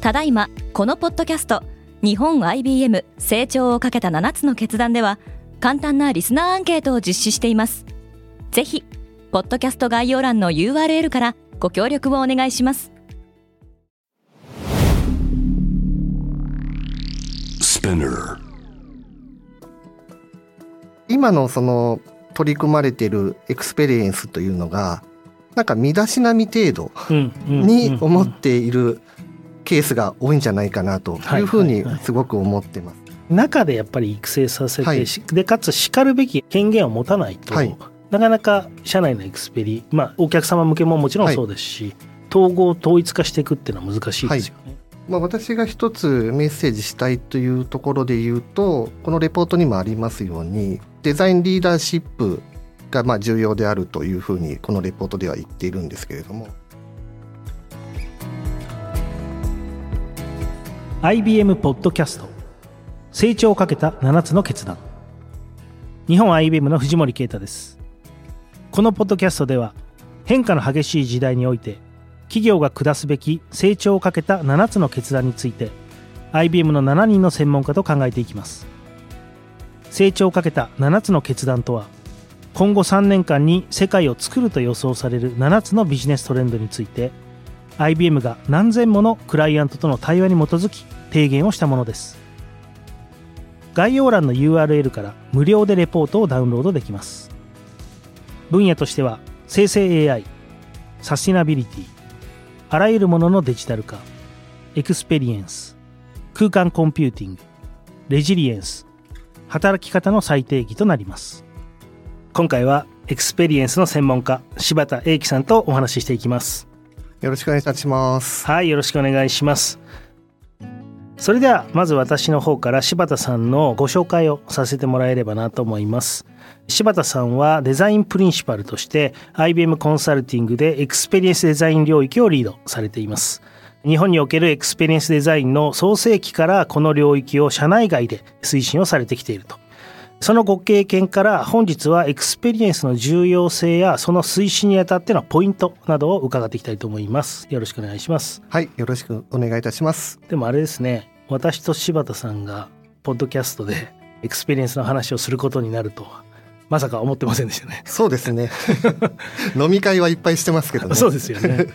ただいまこのポッドキャスト日本 IBM 成長を賭けた7つの決断では簡単なリスナーアンケートを実施しています。ぜひポッドキャスト概要欄の URL からご協力をお願いします。今のその取り組まれているエクスペリエンスというのがなんか身だしなみ程度に思っているケースが多いんじゃないかなというふうにすごく思ってます。中でやっぱり育成させて、はい、でかつしかるべき権限を持たないと、はい、なかなか社内のエクスペリ、まあ、お客様向けももちろんそうですし、はい、統合統一化していくっていうのは難しいですよね。まあ、私が一つメッセージしたいというところで言うとこのレポートにもありますようにデザインリーダーシップがまあ重要であるというふうにこのレポートでは言っているんですけれども IBM ポッドキャスト成長をかけた7つの決断。日本 IBM の藤森啓太です。このポッドキャストでは変化の激しい時代において企業が下すべき成長をかけた7つの決断について IBM の7人の専門家と考えていきます。成長を賭けた7つの決断とは今後3年間に世界を作ると予想される7つのビジネストレンドについて IBM が何千ものクライアントとの対話に基づき提言をしたものです。概要欄の URL から無料でレポートをダウンロードできます。分野としては生成 AI サスティナビリティあらゆるもののデジタル化エクスペリエンス空間コンピューティングレジリエンス働き方の再定義となります。今回はエクスペリエンスの専門家柴田英喜さんとお話ししていきます。よろしくお願いいたします。はいよろしくお願いしますそれではまず私の方から柴田さんのご紹介をさせてもらえればなと思います。柴田さんはデザインプリンシパルとして IBM コンサルティングでエクスペリエンスデザイン領域をリードされています。日本におけるエクスペリエンスデザインの創世期からこの領域を社内外で推進をされてきていると。そのご経験から本日はエクスペリエンスの重要性やその推進にあたってのポイントなどを伺っていきたいと思います。よろしくお願いします。はいよろしくお願いいたします。でもあれですね。私と柴田さんがポッドキャストで エクスペリエンスの話をすることになるとはまさか思ってませんでしたね。そうですね。飲み会はいっぱいしてますけどね。そうですよね。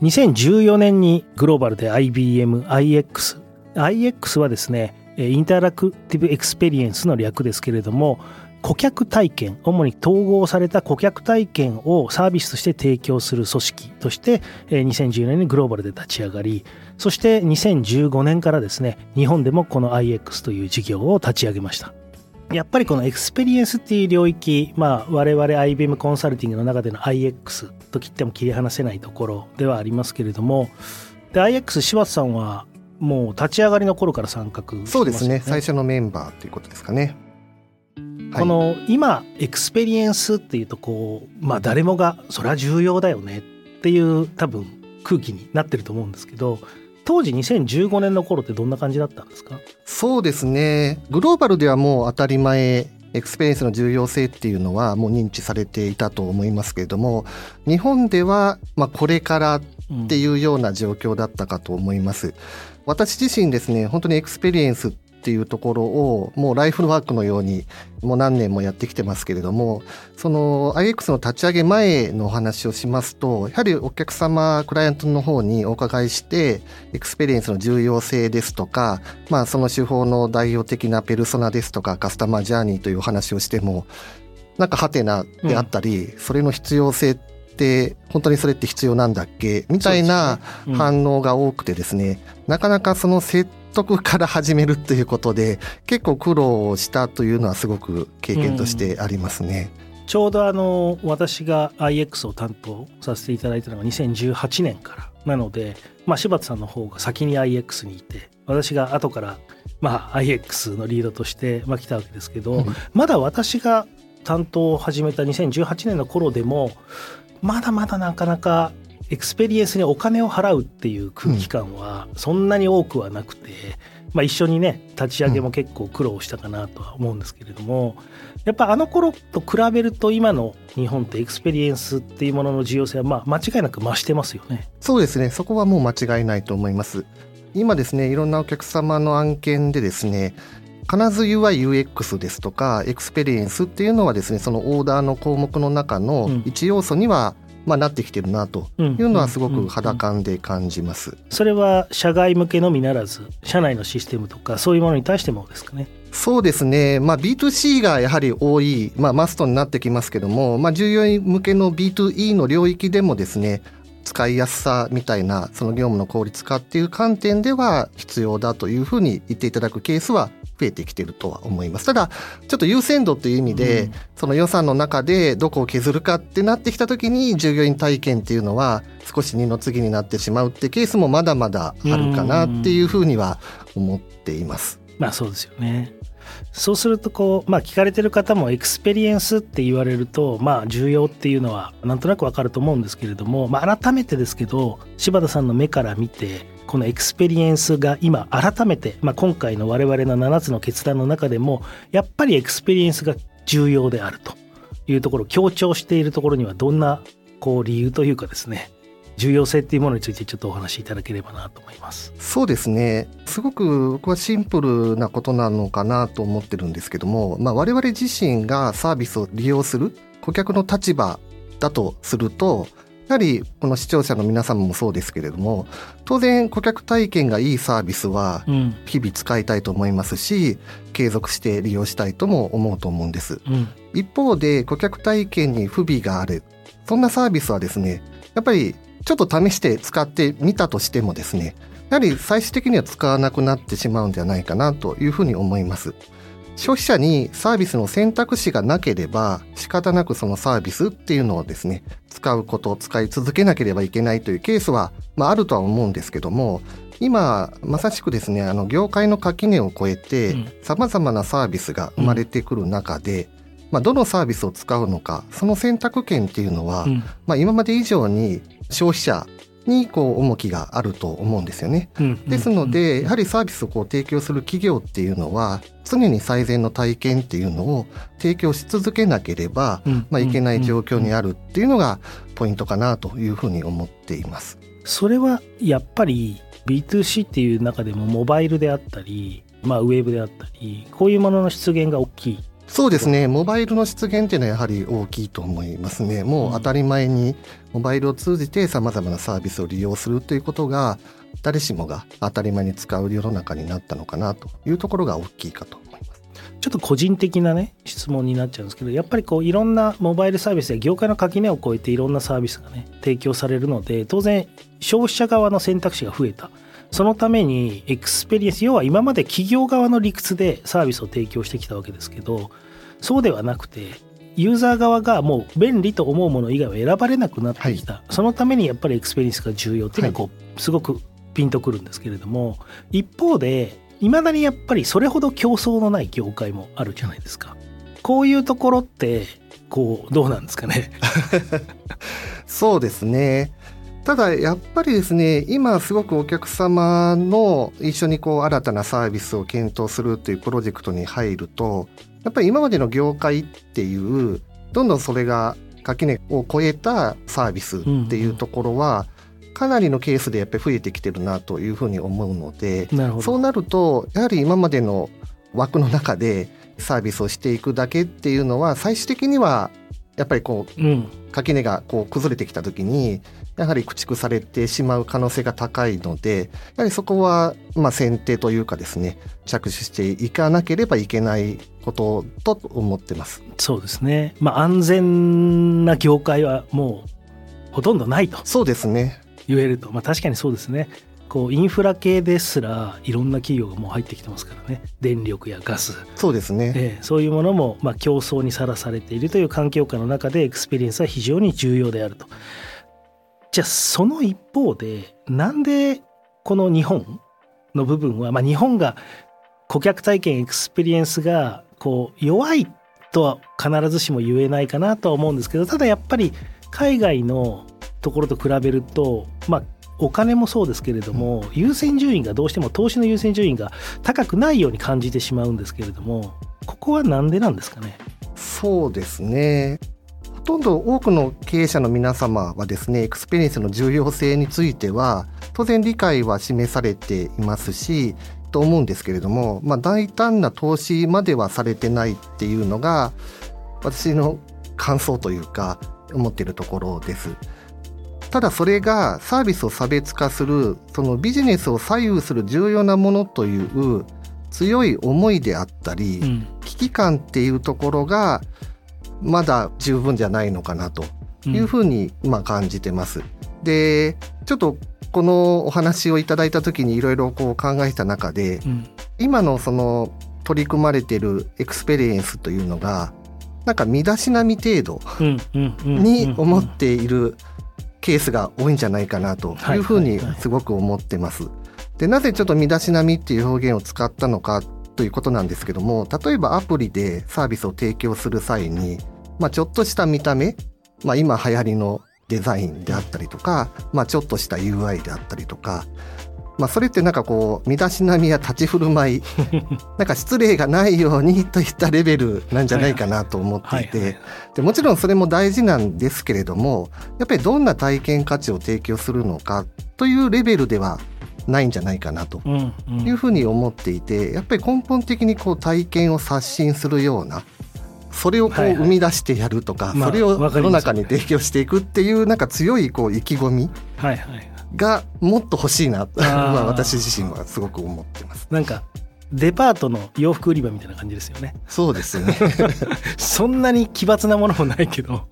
2014年にグローバルで IBMIX IX はですねインタラクティブエクスペリエンスの略ですけれども顧客体験主に統合された顧客体験をサービスとして提供する組織として2014年にグローバルで立ち上がりそして2015年からですね日本でもこの IX という事業を立ち上げました。やっぱりこのエクスペリエンスっていう領域、まあ、我々 IBM コンサルティングの中での IX と切っても切り離せないところではありますけれどもで IX 柴田さんはもう立ち上がりの頃から参画ね、そうですね。最初のメンバーということですかね。この今エクスペリエンスっていうとこうまあ誰もがそれは重要だよね。っていう多分空気になってると思うんですけど当時2015年の頃ってどんな感じだったんですか？そうですね。グローバルではもう当たり前エクスペリエンスの重要性っていうのはもう認知されていたと思いますけれども日本ではまあこれからっていうような状況だったかと思います。うん、私自身ですね本当にエクスペリエンスっていうところをもうライフワークのようにもう何年もやってきてますけれどもその IX の立ち上げ前のお話をしますとやはりお客様クライアントの方にお伺いしてエクスペリエンスの重要性ですとか、まあ、その手法の代表的なペルソナですとかカスタマージャーニーというお話をしてもなんかハテナであったり、うん、それの必要性って本当にそれって必要なんだっけ？みたいな反応が多くてですね、うん、なかなかその説得から始めるということで結構苦労したというのはすごく経験としてありますね。うん、ちょうどあの私が IX を担当させていただいたのが2018年から。なので、まあ、柴田さんの方が先に IX にいて私が後から、まあ、IX のリードとして、まあ、来たわけですけど、うん、まだ私が担当を始めた2018年の頃でもまだまだなかなかエクスペリエンスにお金を払うっていう空気感はそんなに多くはなくて、まあ、一緒にね立ち上げも結構苦労したかなとは思うんですけれども、やっぱあの頃と比べると今の日本ってエクスペリエンスっていうものの重要性はまあ間違いなく増してますよね。そうですねそこはもう間違いないと思います今ですねいろんなお客様の案件でですね必ず UIUX ですとかエクスペリエンスっていうのはですねそのオーダーの項目の中の一要素には、まあ、なってきてるなというのはすごく肌感で感じます。それは社外向けのみならず社内のシステムとかそういうものに対してもですかね。そうですね、まあ、B2C がやはり多い、まあ、マストになってきますけども、まあ、従業員向けの B2E の領域でもですね使いやすさみたいなその業務の効率化っていう観点では必要だというふうに言っていただくケースは増えてきてるとは思いますただちょっと優先度という意味で、うんその予算の中でどこを削るかってなってきた時に従業員体験っていうのは少し二の次になってしまうってケースもまだまだあるかなっていうふうには思っています。まあそうですよね。そうするとこう、まあ、聞かれてる方もエクスペリエンスって言われるとまあ重要っていうのはなんとなくわかると思うんですけれども、まあ、改めてですけど柴田さんの目から見てこのエクスペリエンスが今改めて、まあ、今回の我々の7つの決断の中でもやっぱりエクスペリエンスが重要であるというところ強調しているところにはどんなこう理由というかですね重要性っていうものについてちょっとお話しいただければなと思います。そうですねすごく僕はシンプルなことなのかなと思ってるんですけども、まあ、我々自身がサービスを利用する顧客の立場だとするとやはりこの視聴者の皆様もそうですけれども当然顧客体験がいいサービスはうん。日々使いたいと思いますし継続して利用したいとも思うと思うんです。うん。一方で顧客体験に不備がある。そんなサービスはですねやっぱりちょっと試して使ってみたとしてもですねやはり最終的には使わなくなってしまうんじゃないかなというふうに思います。消費者にサービスの選択肢がなければ仕方なくそのサービスっていうのをですね使うこと使い続けなければいけないというケースは、まあ、あるとは思うんですけども今まさしくですねあの業界の垣根を越えてうん。さまざまなサービスが生まれてくる中で、まあ、どのサービスを使うのかその選択権っていうのは、うん。まあ、今まで以上に消費者にこう重きがあると思うんですよね。うんですのでやはりサービスをこう提供する企業っていうのは常に最善の体験っていうのを提供し続けなければ、うんまあ、いけない状況にああるっていうのがポイントかなというふうに思っています。それはやっぱり B2C っていう中でもモバイルであったり、まあ、ウェブであったりこういうものの出現が大きい。そうですね。モバイルの出現っていうのはやはり大きいと思いますね。もう当たり前にモバイルを通じてさまざまなサービスを利用するということが誰しもが当たり前に使う世の中になったのかなというところが大きいかと思います。ちょっと個人的なね質問になっちゃうんですけどやっぱりこういろんなモバイルサービスや業界の垣根を越えていろんなサービスがね提供されるので当然消費者側の選択肢が増えたそのためにエクスペリエンス要は今まで企業側の理屈でサービスを提供してきたわけですけどそうではなくてユーザー側がもう便利と思うもの以外は選ばれなくなってきた、そのためにやっぱりエクスペリエンスが重要っていうのはこう、すごくピンとくるんですけれども一方でいまだにやっぱりそれほど競争のない業界もあるじゃないですか。こういうところってこうどうなんですかね？そうですねただやっぱりですね今すごくお客様の一緒にこう新たなサービスを検討するというプロジェクトに入るとやっぱり今までの業界っていうどんどんそれが垣根を越えたサービスっていうところはかなりのケースでやっぱり増えてきてるなというふうに思うのでなるほど。そうなるとやはり今までの枠の中でサービスをしていくだけっていうのは最終的にはやっぱりこううん、垣根がこう崩れてきた時にやはり駆逐されてしまう可能性が高いのでやはりそこはまあ先手というかですね着手していかなければいけないことと思ってます。そうですね。まあ安全な業界はもうほとんどないとそうですね言えると、まあ確かにそうですね。こうインフラ系ですらいろんな企業がもう入ってきてますからね。電力やガス、そうですね、ええそういうものもまあ競争にさらされているという環境下の中でエクスペリエンスは非常に重要であると。じゃあその一方でなんでこの日本の部分は、まあ、日本が顧客体験エクスペリエンスがこう弱いとは必ずしも言えないかなとは思うんですけどただやっぱり海外のところと比べると、まあ、お金もそうですけれども、優先順位がどうしても投資の優先順位が高くないように感じてしまうんですけれどもここは何でなんですかね？そうですね。ほとんど多くの経営者の皆様はですねエクスペリエンスの重要性については当然理解は示されていますしと思うんですけれども、まあ、大胆な投資まではされてないっていうのが私の感想というか思っているところです。ただそれがサービスを差別化するそのビジネスを左右する重要なものという強い思いであったり、うん、危機感っていうところがまだ十分じゃないのかなというふうにま感じてます。でちょっとこのお話をいただいた時にいろいろ考えた中で、うん、今のその取り組まれているエクスペリエンスというのがなんか身だしなみ程度に思っているケースが多いんじゃないかなというふうにすごく思ってます。でなぜちょっと身だしなみっていう表現を使ったのかということなんですけども例えばアプリでサービスを提供する際に、まあ、ちょっとした見た目、まあ、今流行りのデザインであったりとか、まあ、ちょっとした UI であったりとか、まあ、それってなんかこう身だしなみや立ち振る舞い なんか失礼がないようにといったレベルなんじゃないかなと思っていてでもちろんそれも大事なんですけれどもやっぱりどんな体験価値を提供するのかというレベルではないんじゃないかなというふうに思っていてやっぱり根本的にこう体験を刷新するようなそれをこう生み出してやるとか、それを世の中に提供していくっていうなんか強いこう意気込みがもっと欲しいな、まあ、私自身はすごく思ってます。なんかデパートの洋服売り場みたいな感じですよね。そうですね。そんなに奇抜なものもないけど、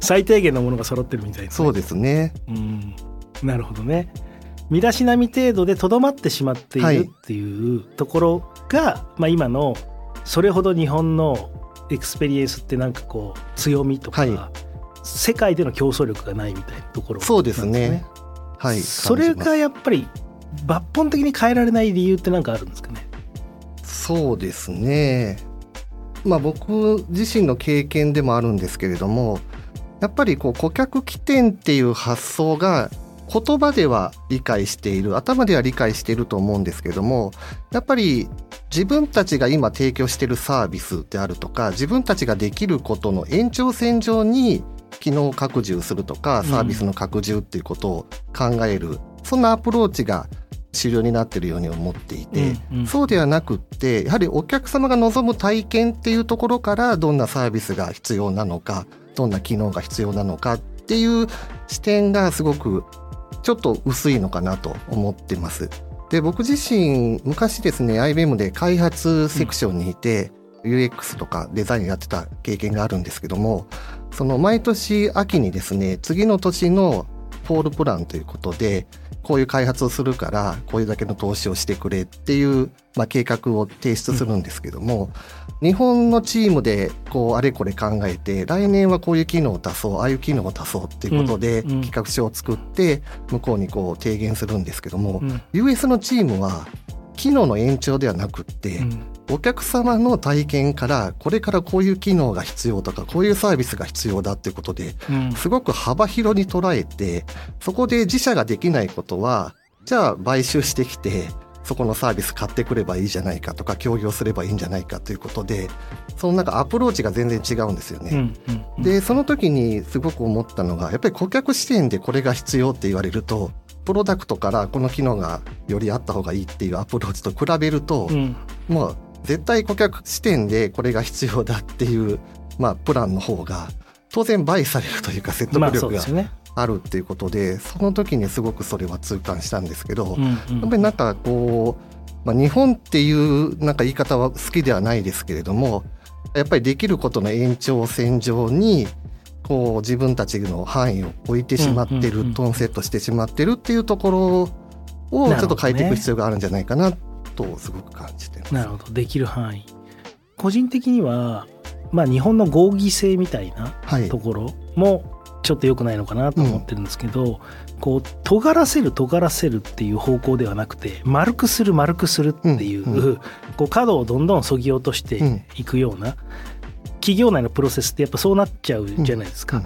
最低限のものが揃ってるみたいな、ね。そうですね。うん。なるほどね。身だしなみ程度でとどまってしまっているっていうところが、はい、まあ今のそれほど日本のエクスペリエンスってなんかこう強みとか、はい、世界での競争力がないみたいなところ、ね、そうですね。はい。それがやっぱり抜本的に変えられない理由って何かあるんですかね？そうですね。まあ僕自身の経験でもあるんですけれども、やっぱりこう顧客起点っていう発想が言葉では理解している頭では理解していると思うんですけどもやっぱり自分たちが今提供しているサービスであるとか自分たちができることの延長線上に機能拡充するとかサービスの拡充っていうことを考える、うん、そんなアプローチが主流になっているように思っていて、うんうん、そうではなくってやはりお客様が望む体験っていうところからどんなサービスが必要なのかどんな機能が必要なのかっていう視点がすごくちょっと薄いのかなと思ってます。で僕自身昔ですね IBM で開発セクションにいて、うん、UX とかデザインやってた経験があるんですけどもその毎年秋にですね次の年のフォールプランということでこういう開発をするからこういうだけの投資をしてくれっていう、まあ、計画を提出するんですけども、うん、日本のチームでこうあれこれ考えて来年はこういう機能を足そうああいう機能を足そうっていうことで企画書を作って向こうにこう提言するんですけども、うん、US のチームは機能の延長ではなくって、うん、お客様の体験からこれからこういう機能が必要とかこういうサービスが必要だっていうことで、うん、すごく幅広に捉えてそこで自社ができないことはじゃあ買収してきてそこのサービス買ってくればいいじゃないかとか協業すればいいんじゃないかということでそのなんかアプローチが全然違うんですよね。でその時にすごく思ったのがやっぱり顧客視点でこれが必要って言われるとプロダクトからこの機能がよりあった方がいいっていうアプローチと比べると、うん、まあ絶対顧客視点でこれが必要だっていう、まあ、プランの方が当然倍されるというか説得力があるっていうことで,、その時にすごくそれは痛感したんですけど、うんうん、やっぱりなんかこう、まあ、日本っていうなんか言い方は好きではないですけれどもやっぱりできることの延長線上にこう自分たちの範囲を置いてしまってる、トーンセットしてしまってるっていうところをちょっと変えていく必要があるんじゃないかなとすごく感じて。なるほど。できる範囲。個人的には、まあ、日本の合議制みたいなところもちょっと良くないのかなと思ってるんですけど、うん、こう尖らせる尖らせるっていう方向ではなくて丸くする丸くするっていう,、うんうん、こう角をどんどんそぎ落としていくような、企業内のプロセスってやっぱそうなっちゃうじゃないですか。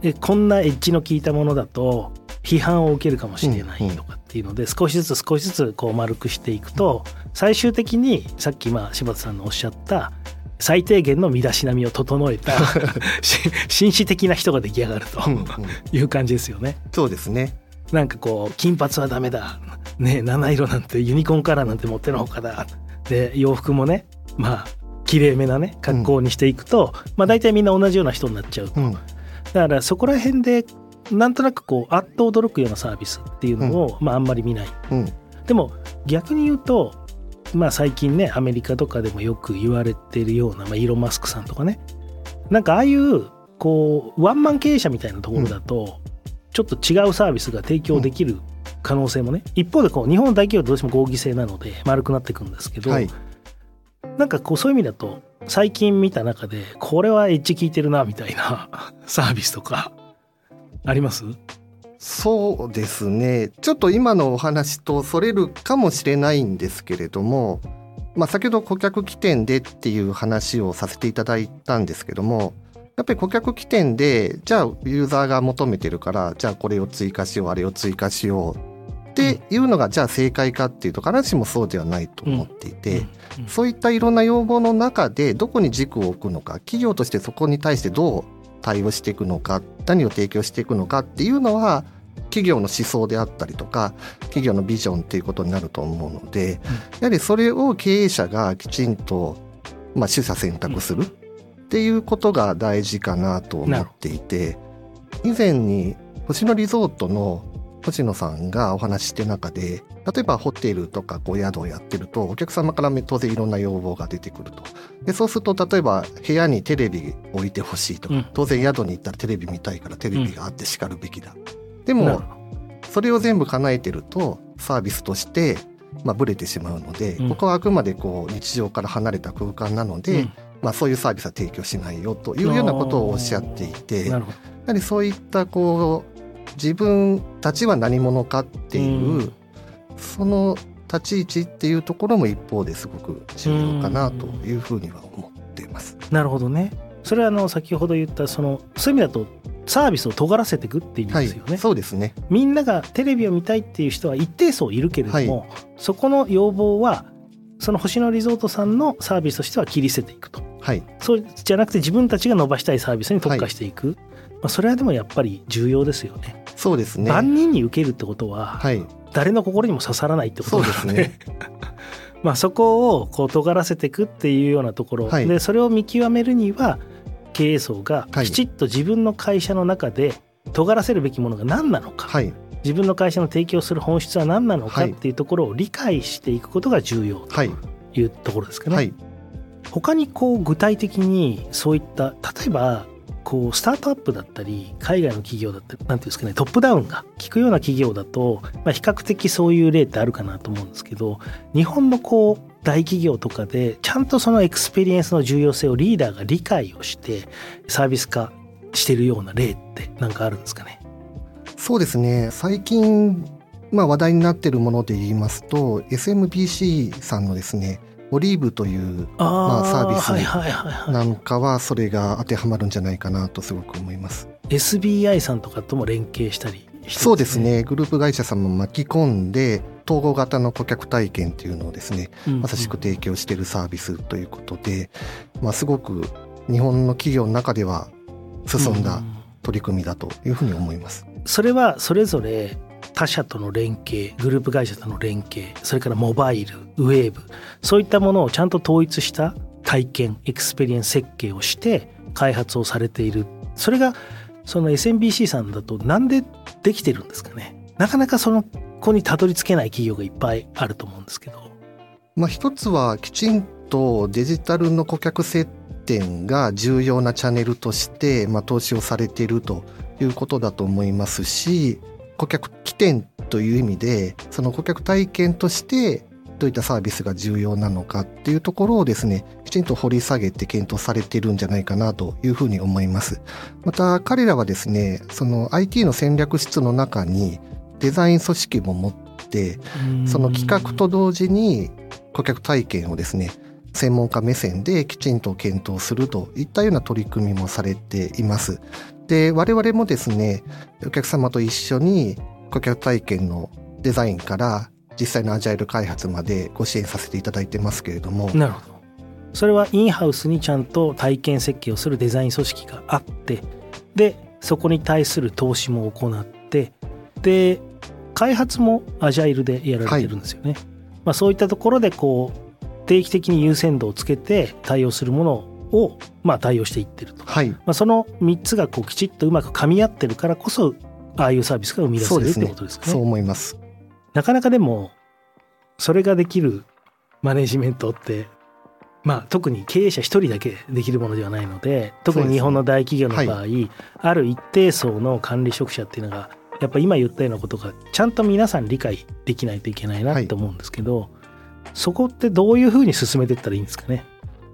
でこんなエッジの効いたものだと批判を受けるかもしれないとかっていうので少しずつ少しずつこう丸くしていくと最終的にさっきまあ柴田さんのおっしゃった最低限の身だしなみを整えた 紳士的な人が出来上がるという感じですよね。そうですね。なんかこう金髪はダメだ、ね、七色なんてユニコーンカラーなんて持ってのほかだで洋服もねまあきれいめなね格好にしていくと、うん、まあ大体みんな同じような人になっちゃうと、うん、だからそこら辺でなんとなくこうあっと驚くようなサービスっていうのを、まああんまり見ない、でも逆に言うとまあ最近ねアメリカとかでもよく言われてるような、まあ、イーロン・マスクさんとかね。なんかああいうこうワンマン経営者みたいなところだと、ちょっと違うサービスが提供できる可能性もね、一方でこう日本の大企業はどうしても合議制なので丸くなっていくんですけど、はい、なんかこうそういう意味だと最近見た中でこれはエッジ効いてるなみたいなサービスとかあります？そうですね。ちょっと今のお話とそれるかもしれないんですけれども、まあ、先ほど顧客起点でっていう話をさせていただいたんですけどもやっぱり顧客起点でじゃあユーザーが求めてるからじゃあこれを追加しようあれを追加しようっていうのがじゃあ正解かっていうと必ずしもそうではないと思っていて、そういったいろんな要望の中でどこに軸を置くのか企業としてそこに対してどう対応していくのか何を提供していくのかっていうのは企業の思想であったりとか企業のビジョンっていうことになると思うので、やはりそれを経営者がきちんと、まあ、取捨選択するっていうことが大事かなと思っていて以前に星野リゾートの星野さんがお話ししてる中で例えばホテルとかこう宿をやってるとお客様から当然いろんな要望が出てくると。でそうすると例えば部屋にテレビ置いてほしいとか、うん、当然宿に行ったらテレビ見たいからテレビがあってしかるべきだ、うん、でもそれを全部叶えてるとサービスとしてまあ、ブレてしまうので、うん、ここはあくまでこう日常から離れた空間なので、うん、まあ、そういうサービスは提供しないよというようなことをおっしゃっていてやはりそういったこう自分たちは何者かっていう、うん、その立ち位置っていうところも一方ですごく重要かなというふうには思っています。なるほどね。それはあの先ほど言ったそのそういう意味だとサービスを尖らせていくっていう意味ですよね、はい、そうですね。みんながテレビを見たいっていう人は一定層いるけれども、はい、そこの要望はその星野リゾートさんのサービスとしては切り捨てていくと、はい、そうじゃなくて自分たちが伸ばしたいサービスに特化していく、はい、まあ、それはでもやっぱり重要ですよね。そうですね。万人に受けるってことは、はい、誰の心にも刺さらないってことですね。まあそこをこう尖らせていくっていうようなところ、はい、でそれを見極めるには経営層がきちっと自分の会社の中で尖らせるべきものが何なのか、はい、自分の会社の提供する本質は何なのかっていうところを理解していくことが重要というところですかね。はい、他にこう具体的にそういった例えばこうスタートアップだったり海外の企業だったりなんていうんですかねトップダウンが効くような企業だと、まあ、比較的そういう例ってあるかなと思うんですけど日本のこう大企業とかでちゃんとそのエクスペリエンスの重要性をリーダーが理解をしてサービス化してるような例って何かあるんですかね？そうですね。最近まあ話題になってるもので言いますと SMBC さんのですねオリーブというまあ、サービスなんかはそれが当てはまるんじゃないかなとすごく思います。SBI さんとかとも連携したり、ね、そうですね。グループ会社さんも巻き込んで統合型の顧客体験っていうのをですね、まさしく提供しているサービスということで、まあ、すごく日本の企業の中では進んだ取り組みだというふうに思います。それはそれぞれ他社との連携グループ会社との連携それからモバイルウェブそういったものをちゃんと統一した体験エクスペリエンス設計をして開発をされているそれがその SMBC さんだとなんでできてるんですかねなかなかそこにたどり着けない企業がいっぱいあると思うんですけど。まあ、一つはきちんとデジタルの顧客接点が重要なチャンネルとして、まあ、投資をされているということだと思いますし顧客起点という意味でその顧客体験としてどういったサービスが重要なのかっていうところをですねきちんと掘り下げて検討されているんじゃないかなというふうに思いますまた彼らはですねその IT の戦略室の中にデザイン組織も持ってその企画と同時に顧客体験をですね専門家目線できちんと検討するといったような取り組みもされています。で我々もですねお客様と一緒に顧客体験のデザインから実際のアジャイル開発までご支援させていただいてますけれどもなるほど。それはインハウスにちゃんと体験設計をするデザイン組織があってでそこに対する投資も行ってで開発もアジャイルでやられてるんですよね、はい、まあ、そういったところでこう定期的に優先度をつけて対応するものをまあ対応していってると、はい、まあ、その3つがこうきちっとうまく噛み合ってるからこそああいうサービスが生み出せるってことですかね。そう思います。なかなかでもそれができるマネジメントってまあ、特に経営者1人だけできるものではないので特に日本の大企業の場合、はい、ある一定層の管理職者っていうのがやっぱ今言ったようなことがちゃんと皆さん理解できないといけないなと思うんですけど、はい、そこってどういうふうに進めていったらいいんですかね？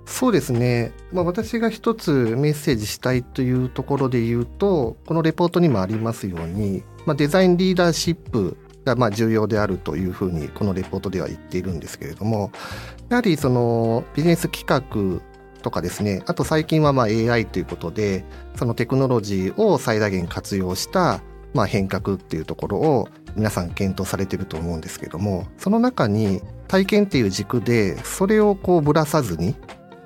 そうですね、まあ、私が一つメッセージしたいというところで言うとこのレポートにもありますように、まあ、デザインリーダーシップがまあ重要であるというふうにこのレポートでは言っているんですけれどもやはりそのビジネス企画とかですねあと最近はまあ AI ということでそのテクノロジーを最大限活用したまあ変革っていうところを皆さん検討されてると思うんですけどもその中に体験っていう軸でそれをこうぶらさずに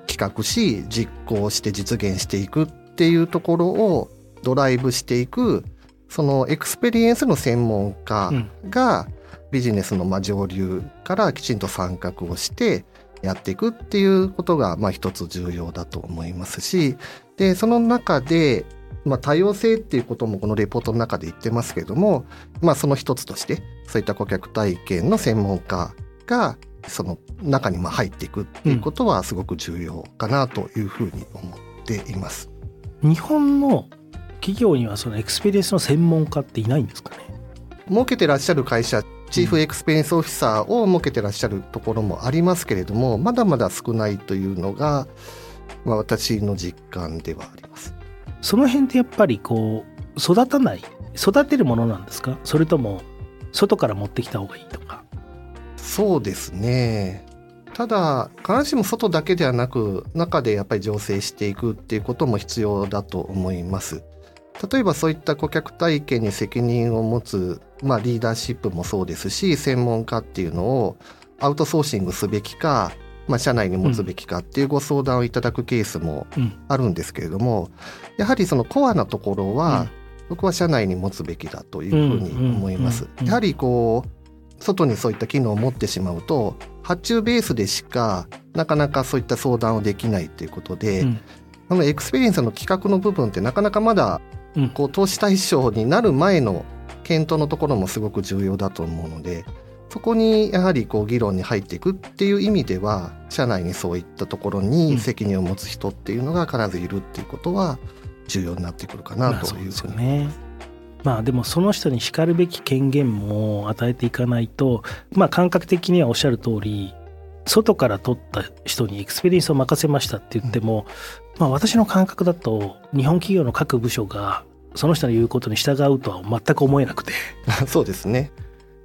企画し実行して実現していくっていうところをドライブしていくそのエクスペリエンスの専門家がビジネスのまあ上流からきちんと参画をしてやっていくっていうことがまあ一つ重要だと思いますしでその中でまあ多様性っていうこともこのレポートの中で言ってますけれどもまあその一つとしてそういった顧客体験の専門家がその中にまあ入っていくっていうことはすごく重要かなというふうに思っています。日本の企業にはそのエクスペリエンスの専門家っていないんですかね？設けてらっしゃる会社チーフエクスペリエンスオフィサーを設けてらっしゃるところもありますけれどもまだまだ少ないというのが、まあ、私の実感ではあります。その辺ってやっぱりこう育たない育てるものなんですか？それとも外から持ってきた方がいいとか？そうですね。ただ必ずしも外だけではなく中でやっぱり醸成していくっていうことも必要だと思います。例えばそういった顧客体験に責任を持つ、まあ、リーダーシップもそうですし専門家っていうのをアウトソーシングすべきか、まあ、社内に持つべきかっていうご相談をいただくケースもあるんですけれども、やはりそのコアなところは、僕は社内に持つべきだというふうに思います。やはりこう外にそういった機能を持ってしまうと発注ベースでしかなかなかそういった相談をできないっていうことで、うん、あのエクスペリエンスの企画の部分ってなかなかまだこう投資対象になる前の検討のところもすごく重要だと思うのでそこにやはりこう議論に入っていくっていう意味では社内にそういったところに責任を持つ人っていうのが必ずいるっていうことは重要になってくるかなというふうに思います。まあでもその人にしかるべき権限も与えていかないとまあ感覚的にはおっしゃる通り外から取った人にエクスペリエンスを任せましたって言っても、まあ私の感覚だと日本企業の各部署がその人の言うことに従うとは全く思えなくて。そうですね。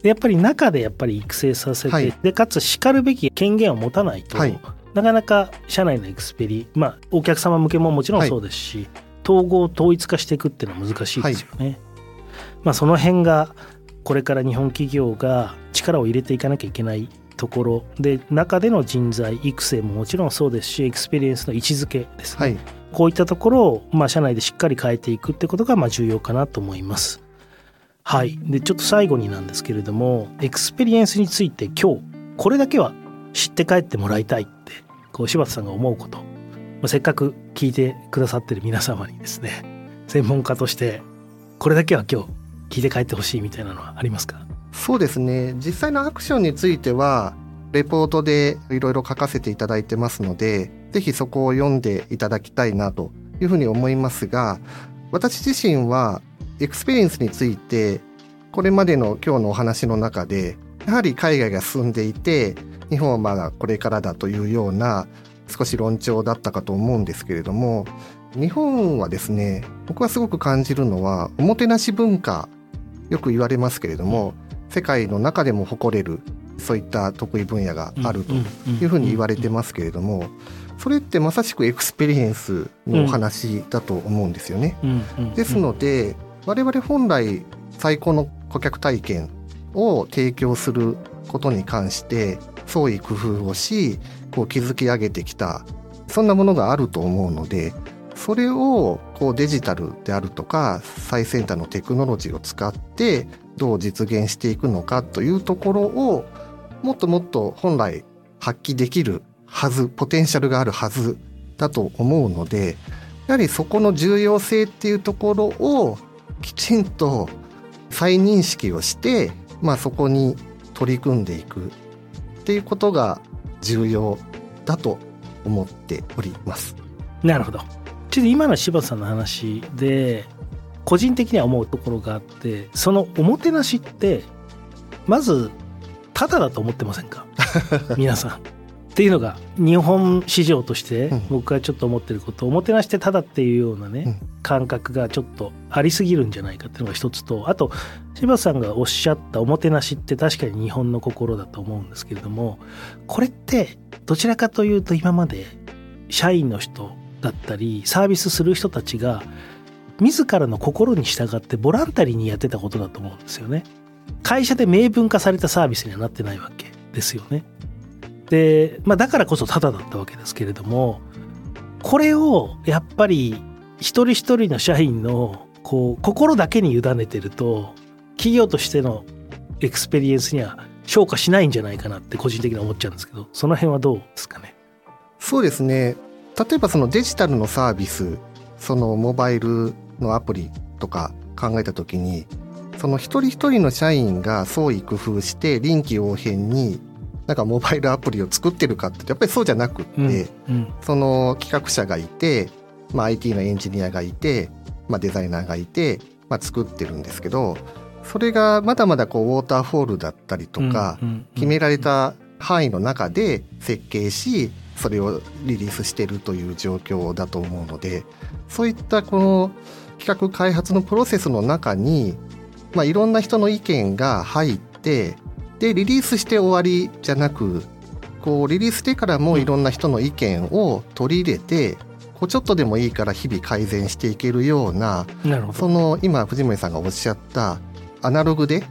でやっぱり中でやっぱり育成させて、はい、でかつしかるべき権限を持たないと、はい、なかなか社内のエクスペリまあお客様向けももちろんそうですし、はい、統合統一化していくっていうのは難しいですよね。まあその辺がこれから日本企業が力を入れていかなきゃいけないところで中での人材育成ももちろんそうですしエクスペリエンスの位置づけですね、はい、こういったところを、まあ、社内でしっかり変えていくってことがまあ重要かなと思います。はい、でちょっと最後になんですけれどもエクスペリエンスについて今日これだけは知って帰ってもらいたいってこう柴田さんが思うこと、まあ、せっかく聞いてくださってる皆様にですね専門家としてこれだけは今日聞いて帰ってほしいみたいなのはありますか？そうですね。実際のアクションについてはレポートでいろいろ書かせていただいてますのでぜひそこを読んでいただきたいなというふうに思いますが私自身はエクスペリエンスについてこれまでの今日のお話の中でやはり海外が進んでいて日本はまだこれからだというような少し論調だったかと思うんですけれども日本はですね僕はすごく感じるのはおもてなし文化よく言われますけれども世界の中でも誇れるそういった得意分野があるというふうに言われてますけれどもそれってまさしくエクスペリエンスのお話だと思うんですよね。ですので我々本来最高の顧客体験を提供することに関して創意工夫をしこう築き上げてきたそんなものがあると思うのでそれをこうデジタルであるとか最先端のテクノロジーを使ってどう実現していくのかというところをもっともっと本来発揮できるはずポテンシャルがあるはずだと思うのでやはりそこの重要性っていうところをきちんと再認識をして、まあ、そこに取り組んでいくっていうことが重要だと思っております。なるほど。ちょっと今の柴田さんの話で個人的には思うところがあってそのおもてなしってまずただだと思ってませんか？皆さん。っていうのが日本市場として僕はちょっと思ってること、おもてなしてただっていうようなね、感覚がちょっとありすぎるんじゃないかっていうのが一つとあと柴田さんがおっしゃったおもてなしって確かに日本の心だと思うんですけれどもこれってどちらかというと今まで社員の人だったりサービスする人たちが自らの心に従ってボランタリーにやってたことだと思うんですよね。会社で明文化されたサービスにはなってないわけですよね。で、まあ、だからこそタダだったわけですけれどもこれをやっぱり一人一人の社員のこう心だけに委ねてると企業としてのエクスペリエンスには昇華しないんじゃないかなって個人的に思っちゃうんですけどその辺はどうですかね？そうですね例えばそのデジタルのサービスそのモバイルのアプリとか考えた時にその一人一人の社員が創意工夫して臨機応変になんかモバイルアプリを作ってるかってやっぱりそうじゃなくって、うんうん、その企画者がいて、まあ、IT のエンジニアがいて、まあ、デザイナーがいて、まあ、作ってるんですけどそれがまだまだこうウォーターフォールだったりとか、決められた範囲の中で設計しそれをリリースしてるという状況だと思うのでそういったこの企画開発のプロセスの中に、まあ、いろんな人の意見が入ってでリリースして終わりじゃなくこうリリースしてからもいろんな人の意見を取り入れて、こうちょっとでもいいから日々改善していけるようなその今藤森さんがおっしゃったアナログで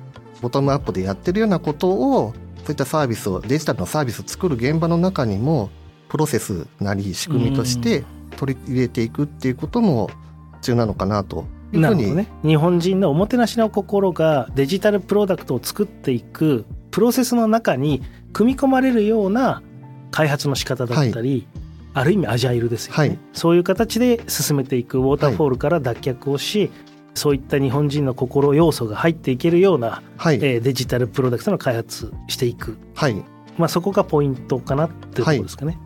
ボトムアップでやってるようなことをそういったサービスをデジタルのサービスを作る現場の中にもプロセスなり仕組みとして取り入れていくっていうことも必要なのかなというふうに、ね、日本人のおもてなしの心がデジタルプロダクトを作っていくプロセスの中に組み込まれるような開発の仕方だったり、はい、ある意味アジャイルですよね、はい、そういう形で進めていくウォーターフォールから脱却をし、はい、そういった日本人の心要素が入っていけるような、はい、えー、デジタルプロダクトの開発していく、はい。まあ、そこがポイントかなっていうところですかね。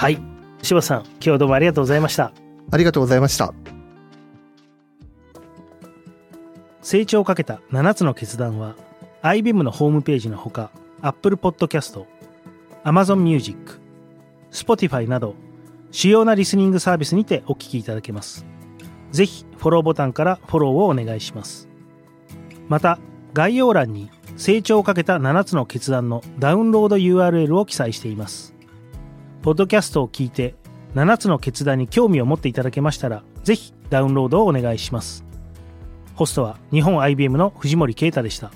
はい、柴さん今日はどうもありがとうございました。ありがとうございました。成長をかけた7つの決断は IBM のホームページのほか Apple Podcast、Amazon Music、Spotify など主要なリスニングサービスにてお聞きいただけます。ぜひフォローボタンからフォローをお願いします。また概要欄に成長をかけた7つの決断のダウンロード URL を記載しています。ポッドキャストを聞いて7つの決断に興味を持っていただけましたら、ぜひダウンロードをお願いします。ホストは日本 IBM の藤森啓太でした。